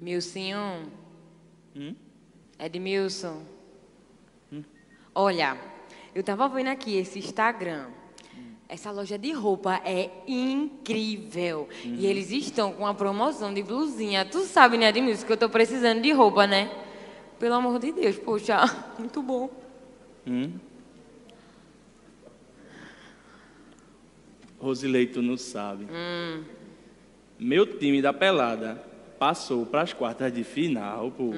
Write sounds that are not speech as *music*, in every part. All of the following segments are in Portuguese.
Milcinho. Hum? Edmilson. Olha, eu tava vendo aqui esse Instagram. Essa loja de roupa é incrível. E eles estão com uma promoção de blusinha. Tu sabe, né, Edmilson, que eu tô precisando de roupa, né? Pelo amor de Deus, poxa, *laughs* muito bom. Hum? Rosilei, tu não sabe. Meu time da pelada passou para as quartas de final, pô.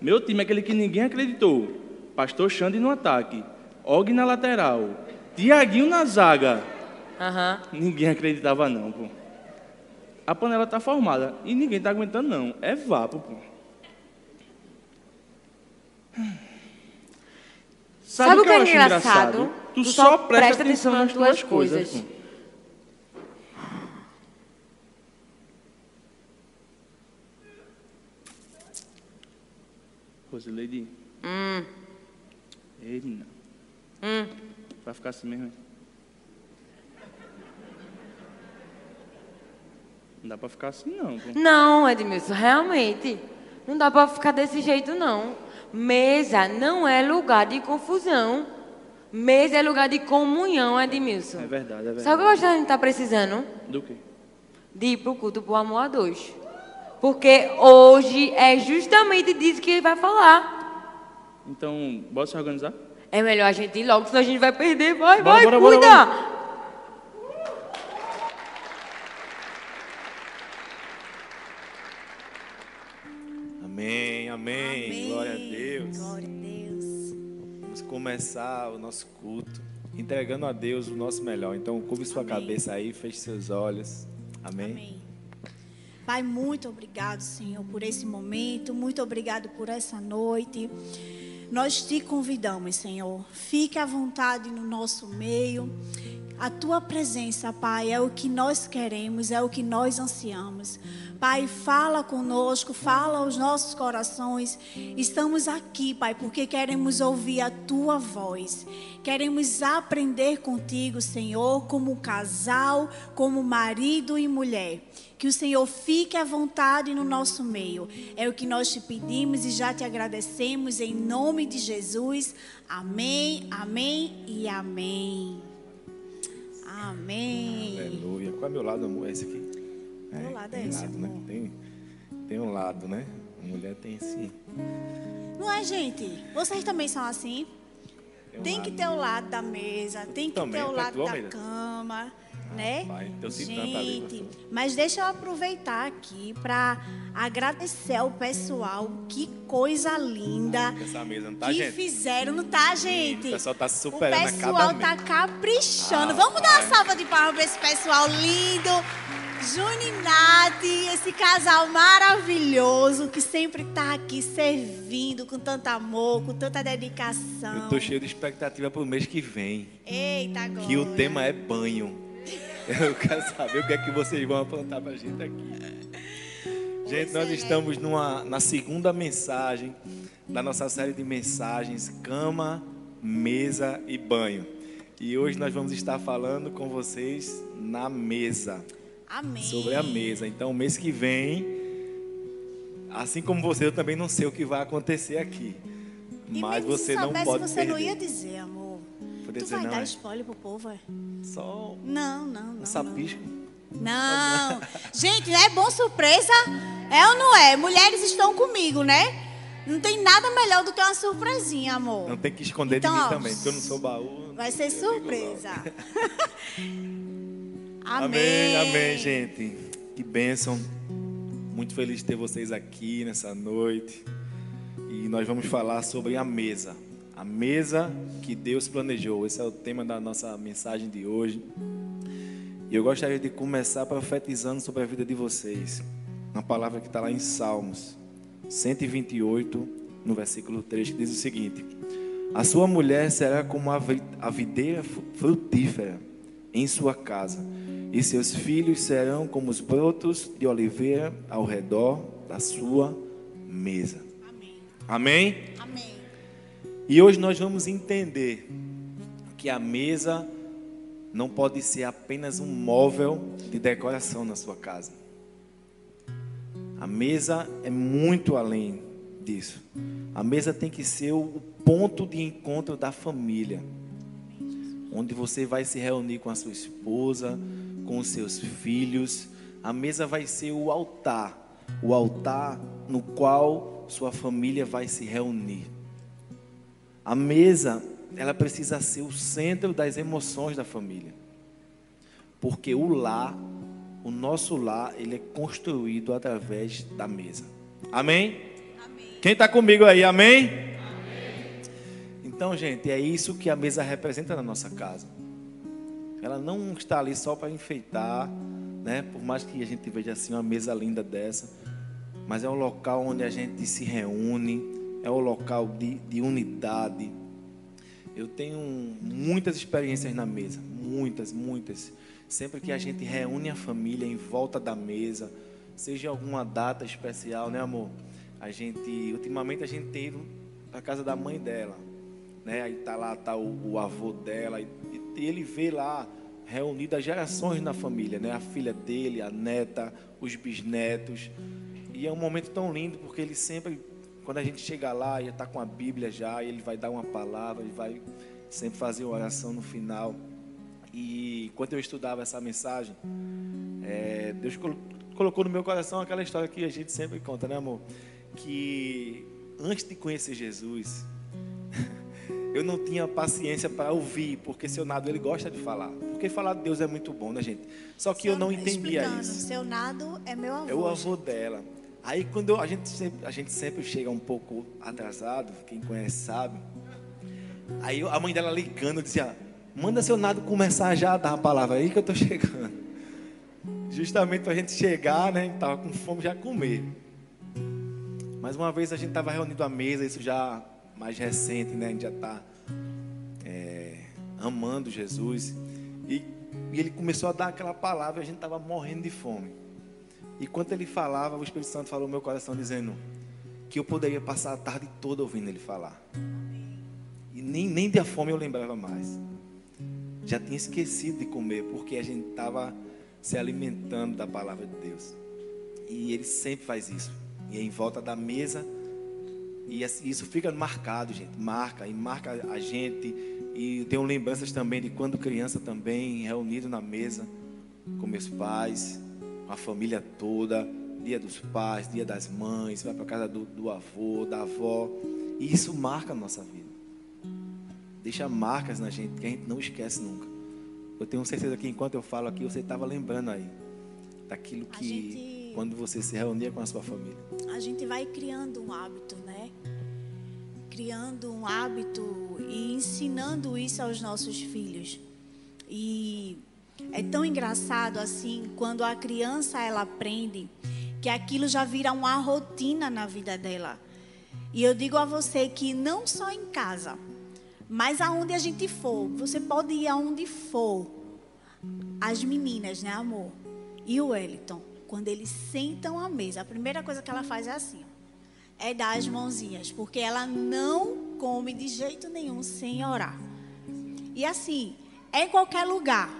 Meu time é aquele que ninguém acreditou. Pastor Xande no ataque, Og na lateral, Tiaguinho na zaga. Aham. Ninguém acreditava não, pô. A panela tá formada e ninguém tá aguentando não. É vapo, pô. Sabe, o que eu é acho engraçado? Tu, só presta, atenção nas tuas coisas. pô. Rosileide. Hum, Ele não. hum. Vai ficar assim mesmo? hein? Não dá pra ficar assim não, pô. Não, Edmilson, realmente. Não dá pra ficar desse jeito, não. Mesa não é lugar de confusão. Mesa é lugar de comunhão, Edmilson. É verdade, é verdade. Sabe o que a gente tá precisando? Do quê? De ir pro culto pro amor a dois. Porque hoje é justamente disso que ele vai falar. Então, bora se organizar? É melhor a gente ir logo, senão a gente vai perder. Vai, Bora, vai, bora, bora, cuida! Amém, começar o nosso culto entregando a Deus o nosso melhor. Então, curve sua Amém. cabeça aí, feche seus olhos. Amém. Amém. Pai, muito obrigado, Senhor, por esse momento. Muito obrigado por essa noite. Nós te convidamos, Senhor. Fique à vontade no nosso meio. A tua presença, Pai, é o que nós queremos, é o que nós ansiamos. Pai, fala conosco, fala aos nossos corações. Estamos aqui, Pai, porque queremos ouvir a tua voz. Queremos aprender contigo, Senhor, como casal, como marido e mulher. Que o Senhor fique à vontade no nosso meio. É o que nós te pedimos e já te agradecemos em nome de Jesus. Amém, amém e amém. Amém. Aleluia. Qual é meu lado, amor? É esse aqui? Meu lado é tem esse, lado, né? Tem, tem um lado, né? A mulher tem esse. Não é, gente? Vocês também são assim? um Tem que lado. ter o lado da mesa, tem que Também, ter o tá lado da cama, né? pai, ali, Gente, mas deixa eu aproveitar aqui para agradecer ao pessoal. Que coisa linda Essa mesa, não tá, que gente? fizeram, não tá, gente? O pessoal tá O superando a pessoal tá caprichando. Ah, Vamos dar uma pai. salva de palmas para esse pessoal lindo. Juni e Nath, esse casal maravilhoso que sempre tá aqui servindo com tanto amor, com tanta dedicação. Eu tô cheio de expectativa pro mês que vem. Eita, agora. Que o tema é banho. Eu quero saber o que é que vocês vão aprontar pra gente aqui. Gente, nós estamos numa, na segunda mensagem da nossa série de mensagens Cama, Mesa e Banho. E hoje nós vamos estar falando com vocês na mesa, Amém. sobre a mesa. Então, mês que vem, assim como você, eu também não sei o que vai acontecer aqui. E Mas você não pode você perder. não ia dizer, amor. Poder tu dizer vai não, dar é? spoiler pro povo, é? Só Não, não, não. um sapisco. Não. Gente, não é bom surpresa? É ou não é? Mulheres estão comigo, né? Não tem nada melhor do que uma surpresinha, amor. Não tem que esconder Então, de mim ó, também, porque eu não sou baú. Vai ser surpresa. *laughs* logo. Amém, amém, gente. Que bênção. Muito feliz de ter vocês aqui nessa noite. E nós vamos falar sobre a mesa. A mesa que Deus planejou. Esse é o tema da nossa mensagem de hoje. E eu gostaria de começar profetizando sobre a vida de vocês. Uma palavra que está lá em Salmos 128, no versículo 3, que diz o seguinte: A sua mulher será como a vi- a videira frutífera em sua casa, e seus filhos serão como os brotos de oliveira ao redor da sua mesa. Amém. Amém? Amém. E hoje nós vamos entender que a mesa não pode ser apenas um móvel de decoração na sua casa. A mesa é muito além disso. A mesa tem que ser o ponto de encontro da família, onde você vai se reunir com a sua esposa, com os seus filhos. A mesa vai ser o altar, o altar no qual sua família vai se reunir. A mesa, ela precisa ser o centro das emoções da família. Porque o lar o nosso lar, ele é construído através da mesa. Amém? amém. Quem está comigo aí, amém? Então, gente, é isso que a mesa representa na nossa casa. Ela não está ali só para enfeitar, né? Por mais que a gente veja assim uma mesa linda dessa, mas é um local onde a gente se reúne, é um local de, de unidade. Eu tenho muitas experiências na mesa, muitas, muitas. Sempre que a gente reúne a família em volta da mesa, seja alguma data especial, né, amor? A gente, ultimamente a gente ido para casa da mãe dela, né? Aí tá lá tá o, o avô dela e, e ele vê lá reunidas as gerações na família, né? A filha dele, a neta, os bisnetos. E é um momento tão lindo porque ele sempre, quando a gente chega lá, já está com a Bíblia já, ele vai dar uma palavra, ele vai sempre fazer uma oração no final. E quando eu estudava essa mensagem, é, Deus colocou no meu coração aquela história que a gente sempre conta, né, amor? Que antes de conhecer Jesus, *laughs* eu não tinha paciência para ouvir, porque seu Nado ele gosta de falar. Porque falar de Deus é muito bom, né, gente? Só que seu, eu não entendia isso. Seu Nado é meu avô. É o avô dela. Aí quando eu, a gente sempre, a gente sempre chega um pouco atrasado, quem conhece sabe. Aí eu, a mãe dela ligando dizia: Manda seu nado começar já a dar a palavra aí que eu estou *laughs* chegando. Justamente para a gente chegar, né? Estava com fome já comer. Mais uma vez a gente estava reunido à mesa, isso já mais recente, né? A gente já está é, amando Jesus. E, e, ele começou a dar aquela palavra e a gente estava morrendo de fome. E quando ele falava, o Espírito Santo falou no meu coração dizendo que eu poderia passar a tarde toda ouvindo ele falar. E nem, nem da fome eu lembrava mais já tinha esquecido de comer, porque a gente estava se alimentando da palavra de Deus. E ele sempre faz isso. E é em volta da mesa. E isso fica marcado, gente. Marca e marca a gente. E tenho lembranças também de quando criança também, reunido na mesa com meus pais, com a família toda. Dia dos pais, dia das mães, vai para casa do, do avô, da avó. E isso marca a nossa vida deixa marcas na gente que a gente não esquece nunca. Eu tenho certeza que enquanto eu falo aqui, você estava lembrando aí daquilo que quando você se reunia com a sua família. A gente vai criando um hábito, né? Criando um hábito e ensinando isso aos nossos filhos. E é tão engraçado assim quando a criança ela aprende que aquilo já vira uma rotina na vida dela. E eu digo a você que não só em casa, mas aonde a gente for, você pode ir aonde for. As meninas, né, amor? E o Wellington, quando eles sentam à mesa, a primeira coisa que ela faz é assim: é dar as mãozinhas, porque ela não come de jeito nenhum sem orar. E assim, é em qualquer lugar.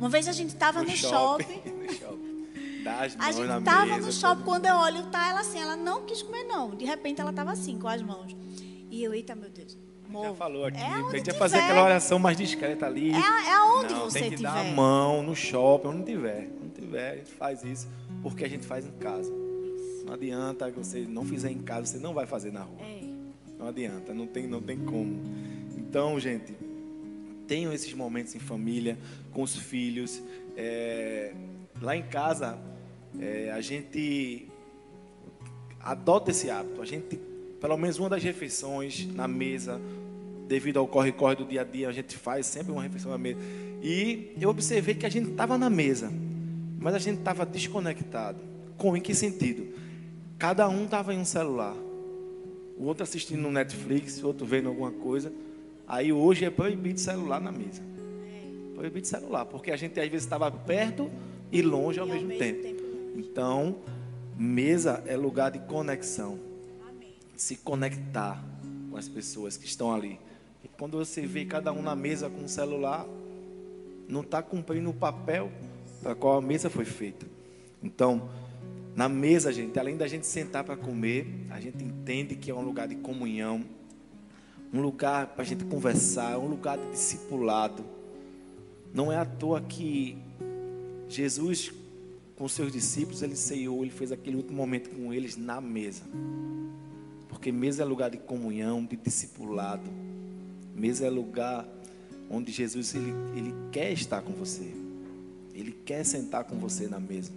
Uma vez a gente estava no, no, shopping. shopping. *laughs* no shopping. A gente estava no shopping, quando eu olho, tá ela assim, ela não quis comer, não. De repente ela estava assim, com as mãos. E eu, eita, meu Deus. Já falou aqui. É a gente ia fazer aquela oração mais discreta ali. É, é aonde não, você tem que tiver. dar a mão no shopping, onde tiver. Onde tiver, a gente faz isso. Porque a gente faz em casa. Não adianta que você não fizer em casa, você não vai fazer na rua. É. Não adianta, não tem, não tem como. Então, gente, tenham esses momentos em família, com os filhos. É, lá em casa, é, a gente adota esse hábito. A gente, pelo menos uma das refeições na mesa, devido ao corre-corre do dia a dia, a gente faz sempre uma refeição na mesa. E eu observei que a gente estava na mesa, mas a gente estava desconectado. Com em que sentido? Cada um estava em um celular. O outro assistindo no Netflix, o outro vendo alguma coisa. Aí hoje é proibido celular na mesa. Proibido celular, porque a gente às vezes estava perto e longe ao, e mesmo, ao mesmo, tempo. tempo. Então, mesa é lugar de conexão. Se conectar com as pessoas que estão ali. Quando você vê cada um na mesa com um celular, não está cumprindo o papel para qual a mesa foi feita. Então, na mesa, gente, além da gente sentar para comer, a gente entende que é um lugar de comunhão, um lugar para a gente conversar, um lugar de discipulado. Não é à toa que Jesus, com seus discípulos, ele ceiou, ele fez aquele último momento com eles na mesa. Porque mesa é lugar de comunhão, de discipulado. Mesa é lugar onde Jesus ele, ele quer estar com você. Ele quer sentar com você na mesa.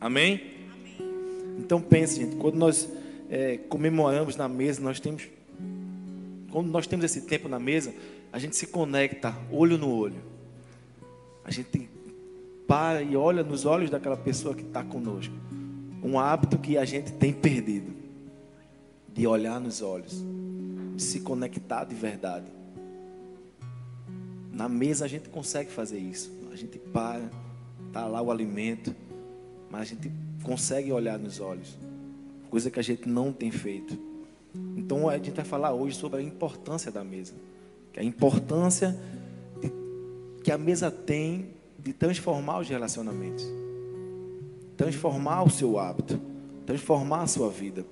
Amém? Amém. Então pense, gente, quando nós é, comemoramos na mesa, nós temos. Quando nós temos esse tempo na mesa, a gente se conecta olho no olho. A gente para e olha nos olhos daquela pessoa que está conosco. Um hábito que a gente tem perdido. De olhar nos olhos. De se conectar de verdade. Na mesa a gente consegue fazer isso. A gente para, está lá o alimento mas a gente consegue olhar nos olhos, coisa que a gente não tem feito. Então a gente vai falar hoje sobre a importância da mesa, que a importância de, que a mesa tem de transformar os relacionamentos, transformar o seu hábito, transformar a sua vida.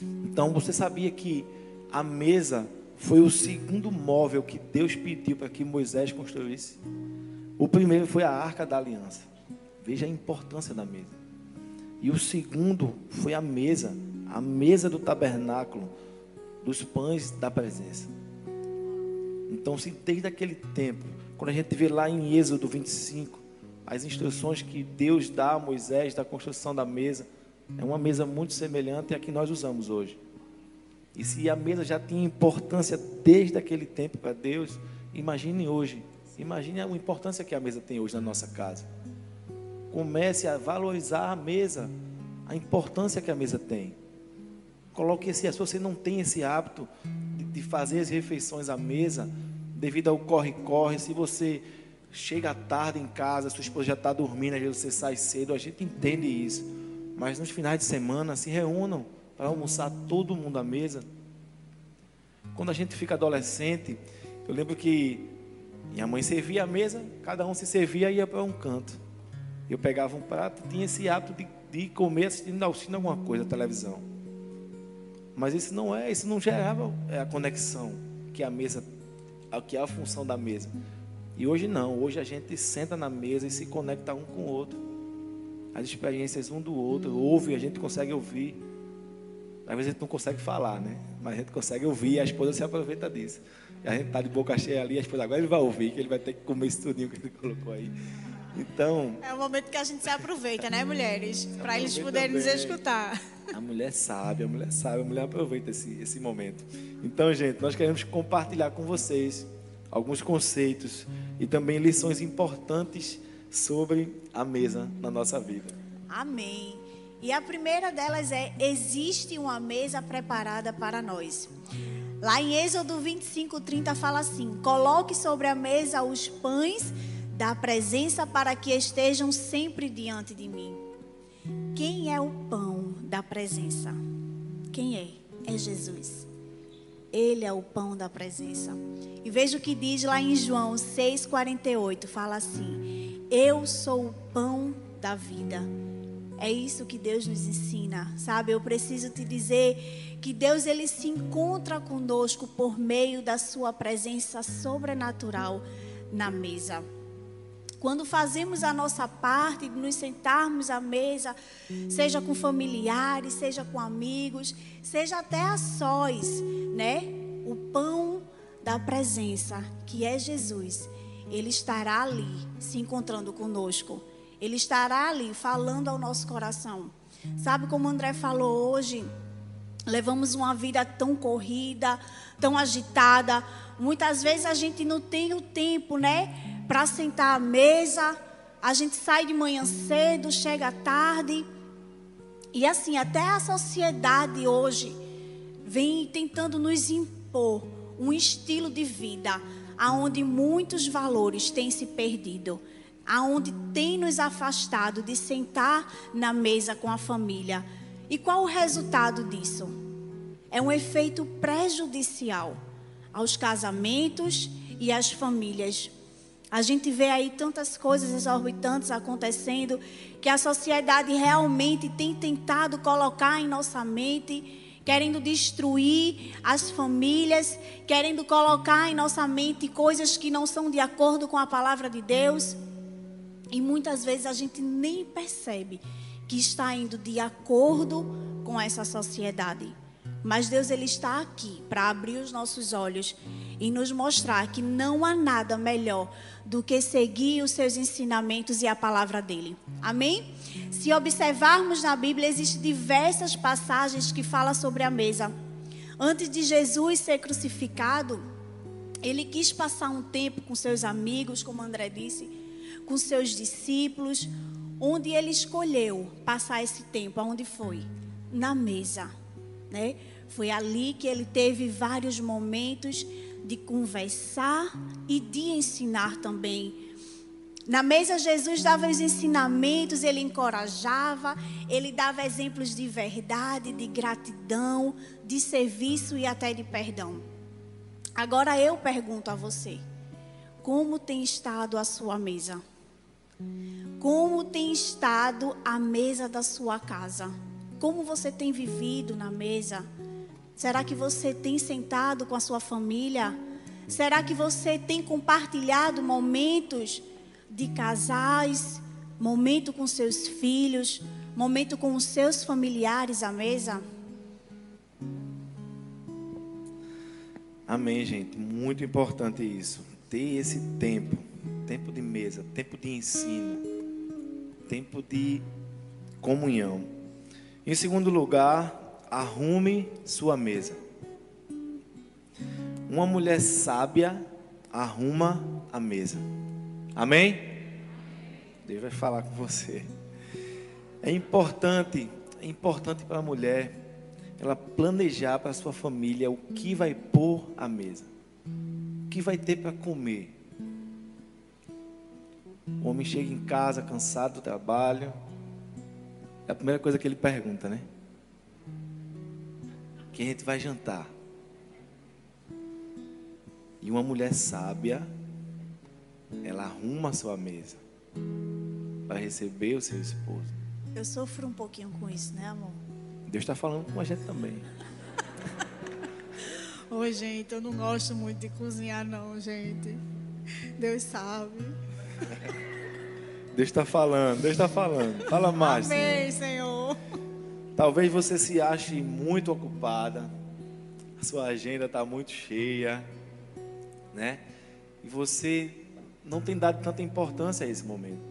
Então você sabia que a mesa foi o segundo móvel que Deus pediu para que Moisés construísse? O primeiro foi a arca da aliança. Veja a importância da mesa. E o segundo foi a mesa, a mesa do tabernáculo, dos pães da presença. Então, se desde aquele tempo, quando a gente vê lá em Êxodo 25, as instruções que Deus dá a Moisés da construção da mesa, é uma mesa muito semelhante à que nós usamos hoje. E se a mesa já tinha importância desde aquele tempo para Deus, imagine hoje. Imagine a importância que a mesa tem hoje na nossa casa. Comece a valorizar a mesa, a importância que a mesa tem. Coloque esse, se você não tem esse hábito de, de fazer as refeições à mesa, devido ao corre-corre, se você chega tarde em casa, sua esposa já está dormindo, às vezes você sai cedo, a gente entende isso. Mas nos finais de semana se reúnam para almoçar todo mundo à mesa. Quando a gente fica adolescente, eu lembro que minha mãe servia a mesa, cada um se servia e ia para um canto. Eu pegava um prato, tinha esse hábito de, de comer assistindo, assistindo alguma coisa, televisão. Mas isso não é, isso não gerava é, a conexão que a mesa, que é a função da mesa. E hoje não, hoje a gente senta na mesa e se conecta um com o outro. As experiências um do outro, ouve, a gente consegue ouvir. Às vezes a gente não consegue falar, né? Mas a gente consegue ouvir e a esposa se aproveita disso. E a gente está de boca cheia ali, a esposa agora ele vai ouvir, que ele vai ter que comer isso tudinho que ele colocou aí. Então. É o momento que a gente se aproveita, né, *laughs* mulheres? Para eles poderem nos escutar. A mulher sabe, a mulher sabe, a mulher aproveita esse, esse momento. Então, gente, nós queremos compartilhar com vocês alguns conceitos e também lições importantes sobre a mesa na nossa vida. Amém. E a primeira delas é: existe uma mesa preparada para nós. Lá em Êxodo 25, 30 fala assim: coloque sobre a mesa os pães da presença para que estejam sempre diante de mim. Quem é o pão da presença? Quem é? É Jesus. Ele é o pão da presença. E veja o que diz lá em João 6,48: fala assim: Eu sou o pão da vida. É isso que Deus nos ensina, sabe? Eu preciso te dizer que Deus ele se encontra conosco por meio da sua presença sobrenatural na mesa. Quando fazemos a nossa parte de nos sentarmos à mesa, seja com familiares, seja com amigos, seja até a sós, né? O pão da presença, que é Jesus, ele estará ali se encontrando conosco. Ele estará ali falando ao nosso coração. Sabe como André falou hoje? Levamos uma vida tão corrida, tão agitada. Muitas vezes a gente não tem o tempo, né? para sentar à mesa. A gente sai de manhã cedo, chega tarde. E assim, até a sociedade hoje vem tentando nos impor um estilo de vida aonde muitos valores têm se perdido, aonde tem nos afastado de sentar na mesa com a família. E qual o resultado disso? É um efeito prejudicial aos casamentos e às famílias A gente vê aí tantas coisas exorbitantes acontecendo que a sociedade realmente tem tentado colocar em nossa mente, querendo destruir as famílias, querendo colocar em nossa mente coisas que não são de acordo com a palavra de Deus. E muitas vezes a gente nem percebe que está indo de acordo com essa sociedade. Mas Deus ele está aqui para abrir os nossos olhos e nos mostrar que não há nada melhor do que seguir os seus ensinamentos e a palavra dele. Amém? Se observarmos na Bíblia, existem diversas passagens que falam sobre a mesa. Antes de Jesus ser crucificado, ele quis passar um tempo com seus amigos, como André disse, com seus discípulos, onde ele escolheu passar esse tempo, aonde foi? Na mesa, né? Foi ali que ele teve vários momentos de conversar e de ensinar também. Na mesa, Jesus dava os ensinamentos, ele encorajava, ele dava exemplos de verdade, de gratidão, de serviço e até de perdão. Agora eu pergunto a você: como tem estado a sua mesa? Como tem estado a mesa da sua casa? Como você tem vivido na mesa? Será que você tem sentado com a sua família? Será que você tem compartilhado momentos de casais, momento com seus filhos, momento com os seus familiares à mesa? Amém, gente. Muito importante isso. Ter esse tempo, tempo de mesa, tempo de ensino, tempo de comunhão. Em segundo lugar, arrume sua mesa. Uma mulher sábia arruma a mesa. Amém? Deus vai falar com você. É importante, é importante para a mulher ela planejar para a sua família o que vai pôr à mesa. O que vai ter para comer. O homem chega em casa cansado do trabalho. É a primeira coisa que ele pergunta, né? que a gente vai jantar. E uma mulher sábia, ela arruma a sua mesa para receber o seu esposo. Eu sofro um pouquinho com isso, né, amor? Deus está falando com a gente também. *laughs* Oi, gente, eu não gosto muito de cozinhar, não, gente. Deus sabe. *laughs* Deus está falando, Deus está falando. Fala mais. Amém, Senhor. Talvez você se ache muito ocupada, a sua agenda está muito cheia, né? E você não tem dado tanta importância a esse momento.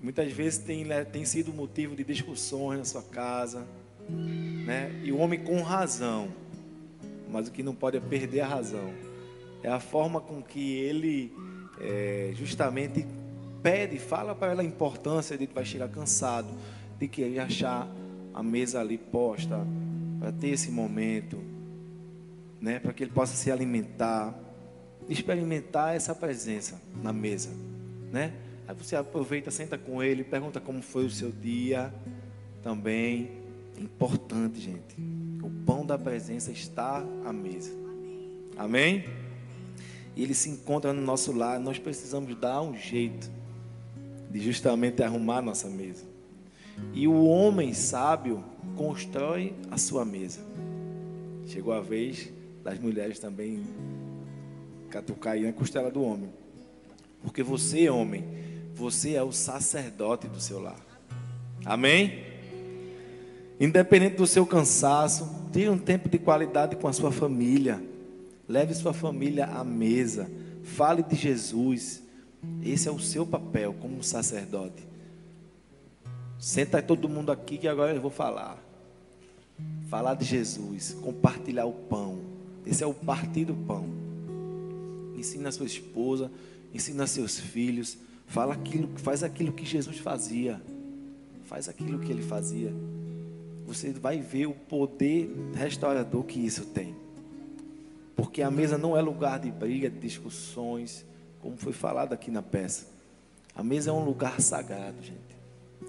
Muitas vezes tem, tem sido motivo de discussões na sua casa, né? E o homem com razão, mas o que não pode é perder a razão. É a forma com que ele é, justamente pede, fala para ela a importância de que vai chegar cansado, de que achar a mesa ali posta, para ter esse momento, né, para que ele possa se alimentar, experimentar essa presença na mesa, né? Aí você aproveita, senta com ele, pergunta como foi o seu dia, também importante, gente. O pão da presença está à mesa. Amém? E ele se encontra no nosso lar, nós precisamos dar um jeito de justamente arrumar nossa mesa. E o homem sábio constrói a sua mesa. Chegou a vez das mulheres também catucar aí na costela do homem. Porque você, homem, você é o sacerdote do seu lar. Amém? Independente do seu cansaço, tenha um tempo de qualidade com a sua família. Leve sua família à mesa. Fale de Jesus. Esse é o seu papel como sacerdote. Senta todo mundo aqui que agora eu vou falar. Falar de Jesus, compartilhar o pão. Esse é o partir do pão. Ensina a sua esposa, ensina seus filhos, fala aquilo, faz aquilo que Jesus fazia. Faz aquilo que ele fazia. Você vai ver o poder restaurador que isso tem. Porque a mesa não é lugar de briga, de discussões, como foi falado aqui na peça. A mesa é um lugar sagrado, gente.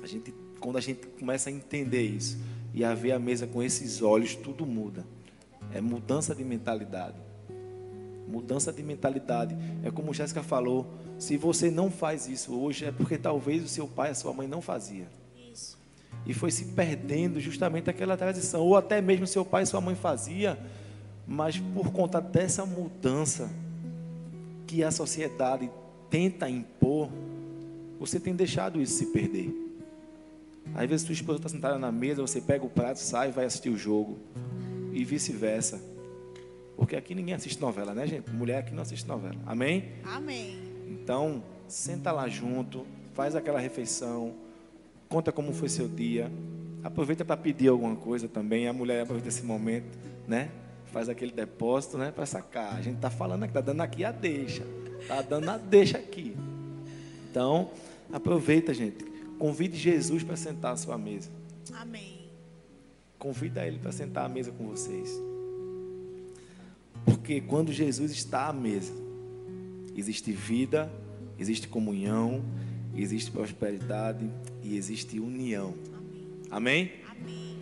A gente, quando a gente começa a entender isso e a ver a mesa com esses olhos, tudo muda. É mudança de mentalidade. Mudança de mentalidade. É como Jéssica falou, se você não faz isso hoje, é porque talvez o seu pai, a sua mãe não fazia. Isso. E foi se perdendo justamente aquela tradição. Ou até mesmo seu pai e sua mãe fazia, mas por conta dessa mudança que a sociedade tenta impor, você tem deixado isso se perder. Às vezes sua esposa está sentada na mesa, você pega o prato, sai e vai assistir o jogo. E vice-versa. Porque aqui ninguém assiste novela, né, gente? Mulher aqui não assiste novela. Amém? Amém. Então, senta lá junto, faz aquela refeição, conta como foi seu dia. Aproveita para pedir alguma coisa também. A mulher aproveita esse momento, né? Faz aquele depósito, né? Para sacar. A gente está falando aqui, está dando aqui a deixa. Está dando a deixa aqui. Então, aproveita, gente. Convide Jesus para sentar à sua mesa. Amém. Convida ele para sentar à mesa com vocês. Porque quando Jesus está à mesa, existe vida, existe comunhão, existe prosperidade e existe união. Amém? Amém.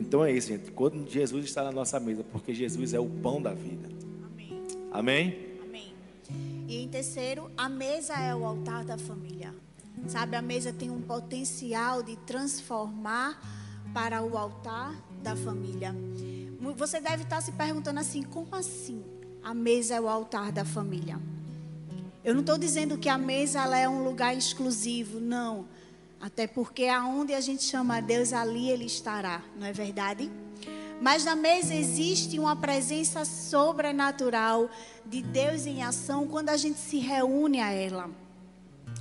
Então é isso, gente. Quando Jesus está na nossa mesa, porque Jesus é o pão da vida. Amém. Amém? Amém. E em terceiro, a mesa é o altar da família. Sabe, a mesa tem um potencial de transformar para o altar da família. Você deve estar se perguntando assim: como assim? A mesa é o altar da família. Eu não estou dizendo que a mesa é um lugar exclusivo, não. Até porque aonde a gente chama a Deus, ali Ele estará, não é verdade? Mas na mesa existe uma presença sobrenatural de Deus em ação quando a gente se reúne a ela.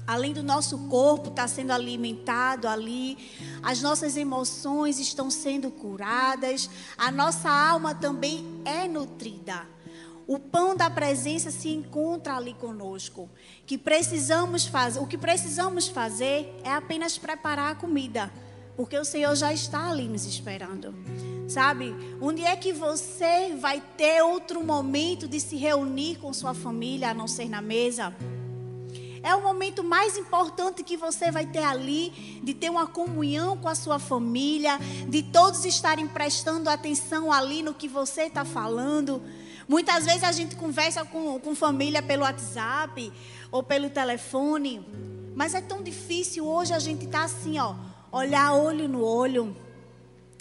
Além do nosso corpo estar tá sendo alimentado ali, as nossas emoções estão sendo curadas, a nossa alma também é nutrida. O pão da presença se encontra ali conosco. Que precisamos fazer, o que precisamos fazer é apenas preparar a comida, porque o Senhor já está ali nos esperando. Sabe? Onde é que você vai ter outro momento de se reunir com sua família a não ser na mesa? É o momento mais importante que você vai ter ali, de ter uma comunhão com a sua família, de todos estarem prestando atenção ali no que você está falando. Muitas vezes a gente conversa com, com família pelo WhatsApp ou pelo telefone, mas é tão difícil hoje a gente tá assim, ó, olhar olho no olho.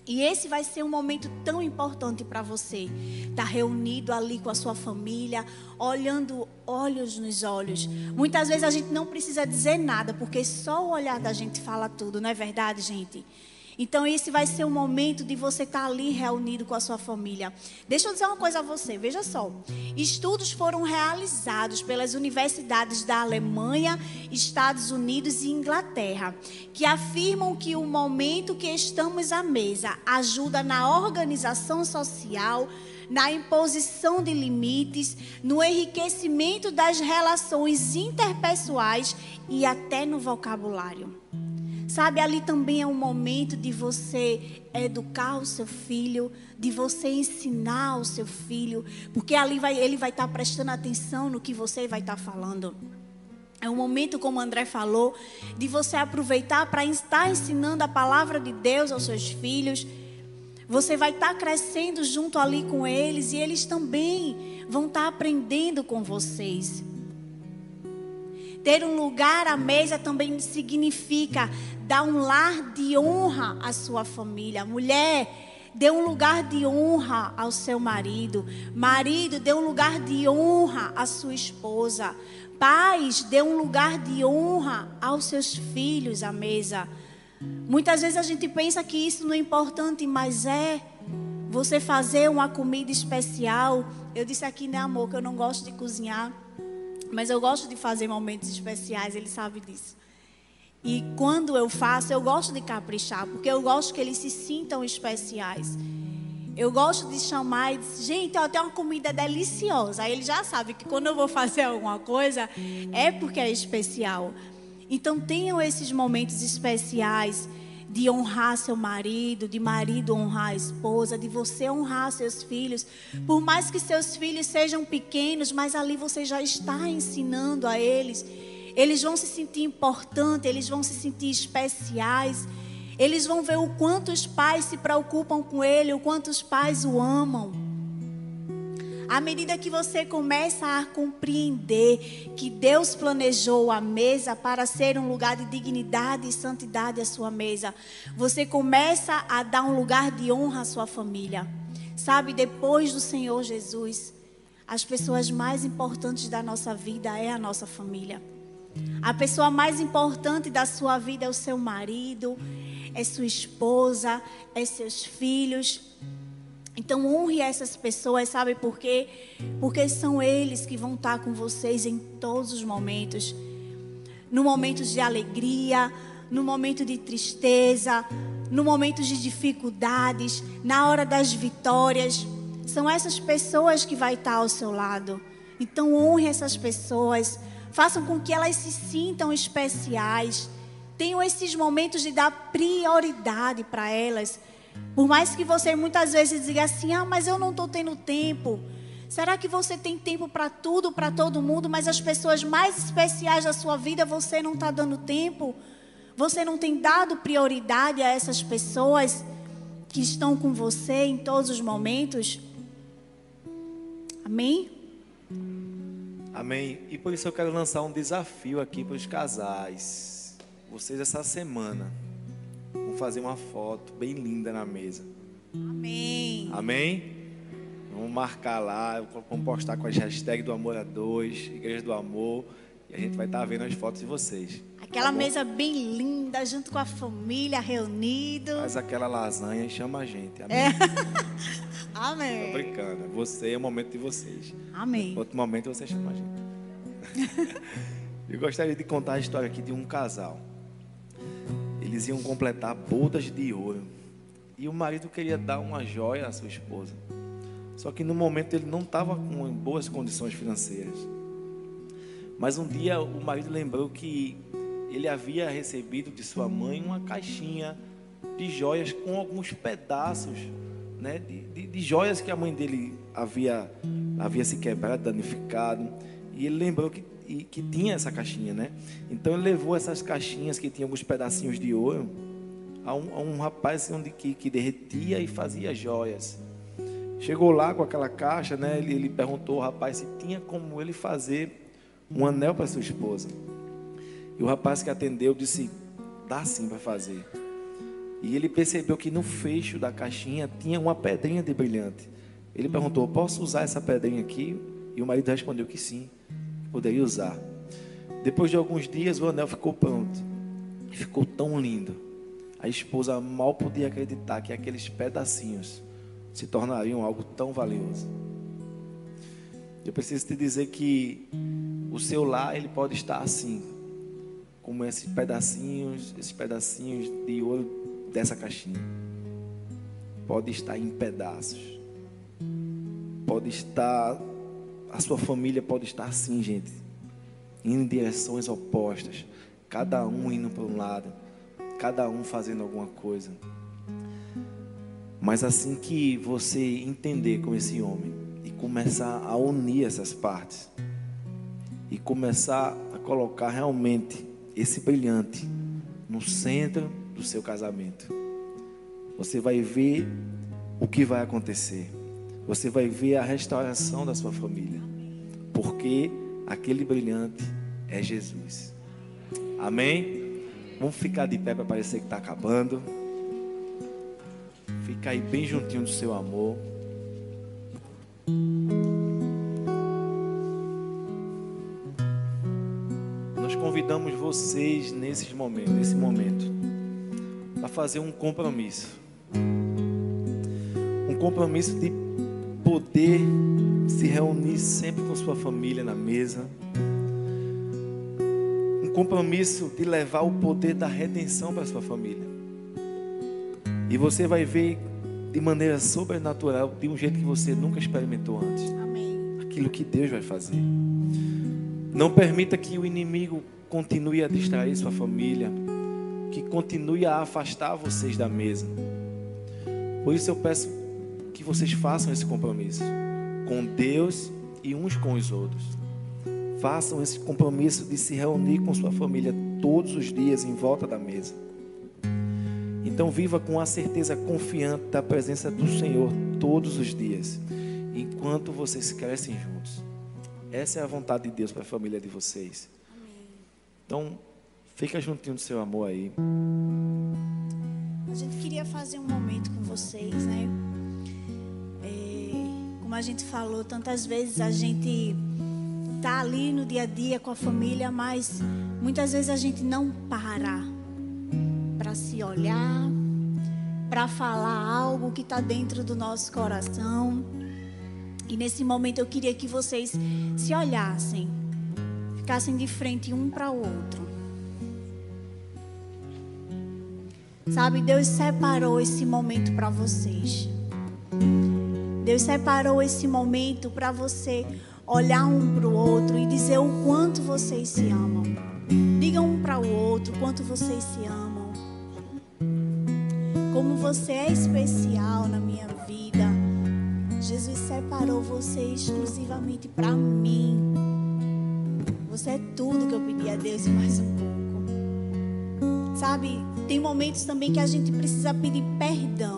E esse vai ser um momento tão importante para você. Estar tá reunido ali com a sua família, olhando olhos nos olhos. Muitas vezes a gente não precisa dizer nada, porque só o olhar da gente fala tudo, não é verdade, gente? Então, esse vai ser o momento de você estar ali reunido com a sua família. Deixa eu dizer uma coisa a você, veja só. Estudos foram realizados pelas universidades da Alemanha, Estados Unidos e Inglaterra, que afirmam que o momento que estamos à mesa ajuda na organização social, na imposição de limites, no enriquecimento das relações interpessoais e até no vocabulário. Sabe, ali também é um momento de você educar o seu filho, de você ensinar o seu filho, porque ali vai, ele vai estar prestando atenção no que você vai estar falando. É um momento, como André falou, de você aproveitar para estar ensinando a palavra de Deus aos seus filhos. Você vai estar crescendo junto ali com eles e eles também vão estar aprendendo com vocês. Ter um lugar à mesa também significa dar um lar de honra à sua família. Mulher, dê um lugar de honra ao seu marido. Marido, dê um lugar de honra à sua esposa. Pais, dê um lugar de honra aos seus filhos à mesa. Muitas vezes a gente pensa que isso não é importante, mas é. Você fazer uma comida especial. Eu disse aqui, né, amor, que eu não gosto de cozinhar. Mas eu gosto de fazer momentos especiais, ele sabe disso. E quando eu faço, eu gosto de caprichar, porque eu gosto que eles se sintam especiais. Eu gosto de chamar e dizer, gente, ó, tem uma comida deliciosa. Aí ele já sabe que quando eu vou fazer alguma coisa, é porque é especial. Então tenham esses momentos especiais de honrar seu marido, de marido honrar a esposa, de você honrar seus filhos. Por mais que seus filhos sejam pequenos, mas ali você já está ensinando a eles. Eles vão se sentir importantes, eles vão se sentir especiais. Eles vão ver o quanto os pais se preocupam com ele, o quanto os pais o amam. À medida que você começa a compreender que Deus planejou a mesa para ser um lugar de dignidade e santidade à sua mesa, você começa a dar um lugar de honra à sua família. Sabe, depois do Senhor Jesus, as pessoas mais importantes da nossa vida é a nossa família. A pessoa mais importante da sua vida é o seu marido, é sua esposa, é seus filhos. Então honre essas pessoas, sabe por quê? Porque são eles que vão estar com vocês em todos os momentos. No momento de alegria, no momento de tristeza, no momento de dificuldades, na hora das vitórias. São essas pessoas que vai estar ao seu lado. Então honre essas pessoas, façam com que elas se sintam especiais. Tenham esses momentos de dar prioridade para elas. Por mais que você muitas vezes diga assim: "Ah, mas eu não estou tendo tempo". Será que você tem tempo para tudo, para todo mundo, mas as pessoas mais especiais da sua vida você não está dando tempo? Você não tem dado prioridade a essas pessoas que estão com você em todos os momentos? Amém? Amém. E por isso eu quero lançar um desafio aqui para os casais. Vocês essa semana fazer uma foto bem linda na mesa. Amém. Amém? Vamos marcar lá, vamos postar com as hashtags do Amor a Dois, Igreja do Amor, e a gente vai estar vendo as fotos de vocês. Aquela Tá mesa bem linda, junto com a família reunido. Faz aquela lasanha e chama a gente. Amém? *laughs* Tô Amém. brincando. Você é o momento de vocês. Amém. Outro momento você chama a gente. *laughs* Eu gostaria de contar a história aqui de um casal. Eles iam completar bodas de ouro. E o marido queria dar uma joia à sua esposa. Só que no momento ele não estava com boas condições financeiras. Mas um dia o marido lembrou que ele havia recebido de sua mãe uma caixinha de joias com alguns pedaços né, de, de, de joias que a mãe dele havia, havia se quebrado, danificado. E ele lembrou que, e, que tinha essa caixinha, né? Então ele levou essas caixinhas que tinham alguns pedacinhos de ouro a um, a um rapaz onde, que, que derretia e fazia joias. Chegou lá com aquela caixa, né? Ele, ele perguntou ao rapaz se tinha como ele fazer um anel para sua esposa. E o rapaz que atendeu disse: dá sim para fazer. E ele percebeu que no fecho da caixinha tinha uma pedrinha de brilhante. Ele perguntou: posso usar essa pedrinha aqui? E o marido respondeu que sim, poderia usar. Depois de alguns dias, o anel ficou pronto. Ficou tão lindo. A esposa mal podia acreditar que aqueles pedacinhos se tornariam algo tão valioso. Eu preciso te dizer que o seu lar ele pode estar assim, como esses pedacinhos, esses pedacinhos de ouro dessa caixinha. Pode estar em pedaços. Pode estar a sua família pode estar assim, gente, indo em direções opostas, cada um indo para um lado, cada um fazendo alguma coisa. Mas assim que você entender com esse homem e começar a unir essas partes e começar a colocar realmente esse brilhante no centro do seu casamento, você vai ver o que vai acontecer. Você vai ver a restauração da sua família. Porque aquele brilhante é Jesus. Amém? Vamos ficar de pé para parecer que está acabando. Fica aí bem juntinho do seu amor. Nós convidamos vocês nesses momentos, nesse momento, para fazer um compromisso. Um compromisso de poder se reunir sempre com sua família na mesa. Um compromisso de levar o poder da redenção para sua família. E você vai ver de maneira sobrenatural, de um jeito que você nunca experimentou antes. Amém. Aquilo que Deus vai fazer. Não permita que o inimigo continue a distrair sua família, que continue a afastar vocês da mesa. Por isso eu peço vocês façam esse compromisso com Deus e uns com os outros. Façam esse compromisso de se reunir com sua família todos os dias em volta da mesa. Então viva com a certeza confiante da presença do Senhor todos os dias. enquanto vocês crescem juntos. Essa é a vontade de Deus para a família de vocês. Então, fica juntinho do seu amor aí. A gente queria fazer um momento com vocês, né? Como a gente falou, tantas vezes a gente tá ali no dia a dia com a família, mas muitas vezes a gente não para para se olhar, para falar algo que está dentro do nosso coração. E nesse momento eu queria que vocês se olhassem, ficassem de frente um para o outro. Sabe, Deus separou esse momento para vocês. Deus separou esse momento para você olhar um para o outro e dizer o quanto vocês se amam. Diga um para o outro quanto vocês se amam. Como você é especial na minha vida. Jesus separou você exclusivamente para mim. Você é tudo que eu pedi a Deus e mais um pouco. Sabe, tem momentos também que a gente precisa pedir perdão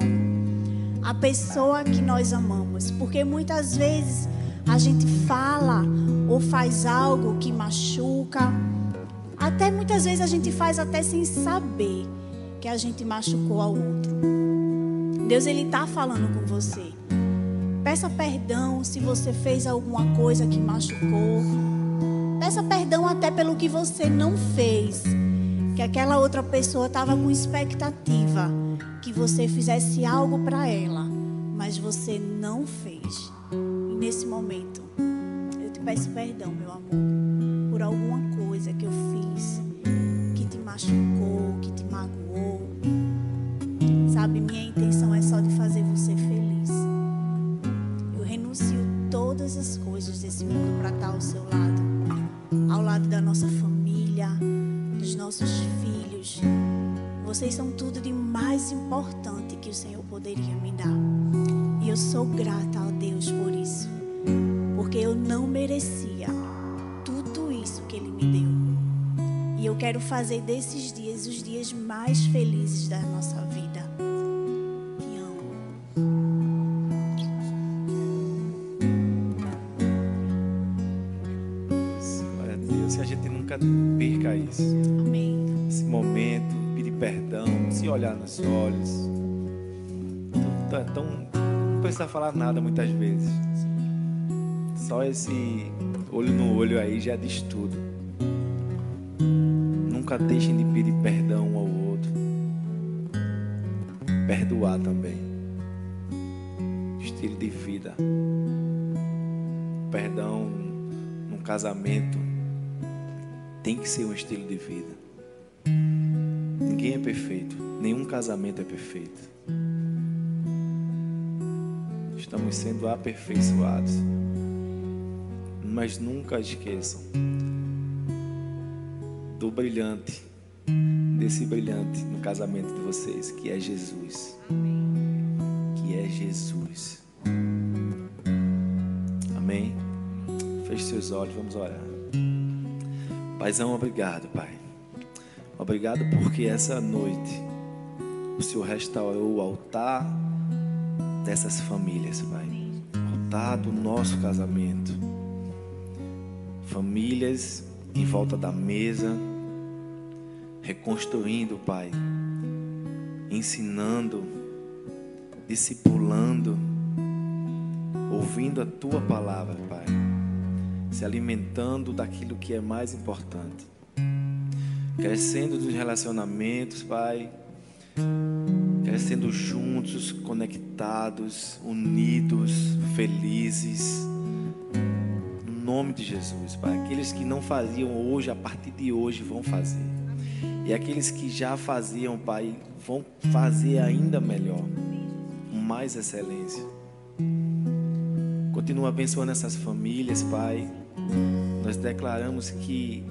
à pessoa que nós amamos, porque muitas vezes a gente fala ou faz algo que machuca. Até muitas vezes a gente faz até sem saber que a gente machucou ao outro. Deus ele tá falando com você. Peça perdão se você fez alguma coisa que machucou. Peça perdão até pelo que você não fez. Que aquela outra pessoa estava com expectativa que você fizesse algo para ela, mas você não fez. E nesse momento, eu te peço perdão, meu amor, por alguma coisa que eu fiz que te machucou, que te magoou. Sabe, minha intenção é só de fazer você feliz renuncio todas as coisas desse mundo para estar ao seu lado, ao lado da nossa família, dos nossos filhos. Vocês são tudo de mais importante que o Senhor poderia me dar. E eu sou grata a Deus por isso, porque eu não merecia tudo isso que Ele me deu. E eu quero fazer desses dias os dias mais felizes da nossa vida. Olhar nos olhos. Então, então, não precisa falar nada muitas vezes. Só esse olho no olho aí já diz tudo. Nunca deixem de pedir perdão um ao outro. Perdoar também. Estilo de vida. Perdão num casamento tem que ser um estilo de vida. Ninguém é perfeito, nenhum casamento é perfeito. Estamos sendo aperfeiçoados. Mas nunca esqueçam do brilhante, desse brilhante no casamento de vocês, que é Jesus. Que é Jesus. Amém? Feche seus olhos, vamos orar. Paizão, obrigado, Pai. Obrigado porque essa noite o Senhor restaurou o altar dessas famílias, Pai. Altar do nosso casamento. Famílias em volta da mesa, reconstruindo, Pai. Ensinando, discipulando, ouvindo a tua palavra, Pai se alimentando daquilo que é mais importante, crescendo nos relacionamentos, Pai, crescendo juntos, conectados, unidos, felizes. No nome de Jesus, Pai. Aqueles que não faziam hoje, a partir de hoje vão fazer. E aqueles que já faziam, Pai, vão fazer ainda melhor, com mais excelência. Continua abençoando essas famílias, Pai. Nós declaramos que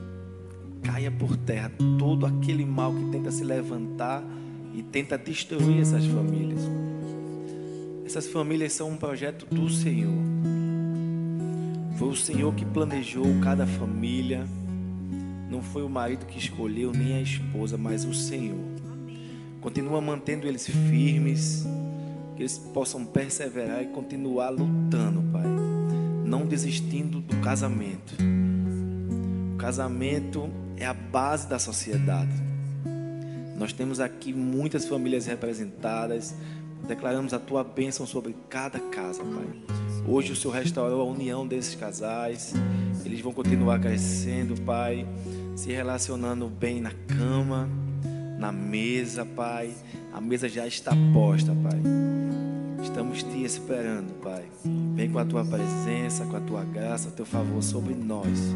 caia por terra todo aquele mal que tenta se levantar e tenta destruir essas famílias. Essas famílias são um projeto do Senhor. Foi o Senhor que planejou cada família. Não foi o marido que escolheu, nem a esposa, mas o Senhor. Continua mantendo eles firmes, que eles possam perseverar e continuar lutando, Pai. Não desistindo do casamento. O casamento é a base da sociedade. Nós temos aqui muitas famílias representadas. Declaramos a tua bênção sobre cada casa, Pai. Hoje o Senhor restaurou a união desses casais. Eles vão continuar crescendo, Pai, se relacionando bem na cama, na mesa, Pai. A mesa já está posta, Pai. Estamos te esperando, Pai. Vem com a tua presença, com a tua graça, o teu favor sobre nós.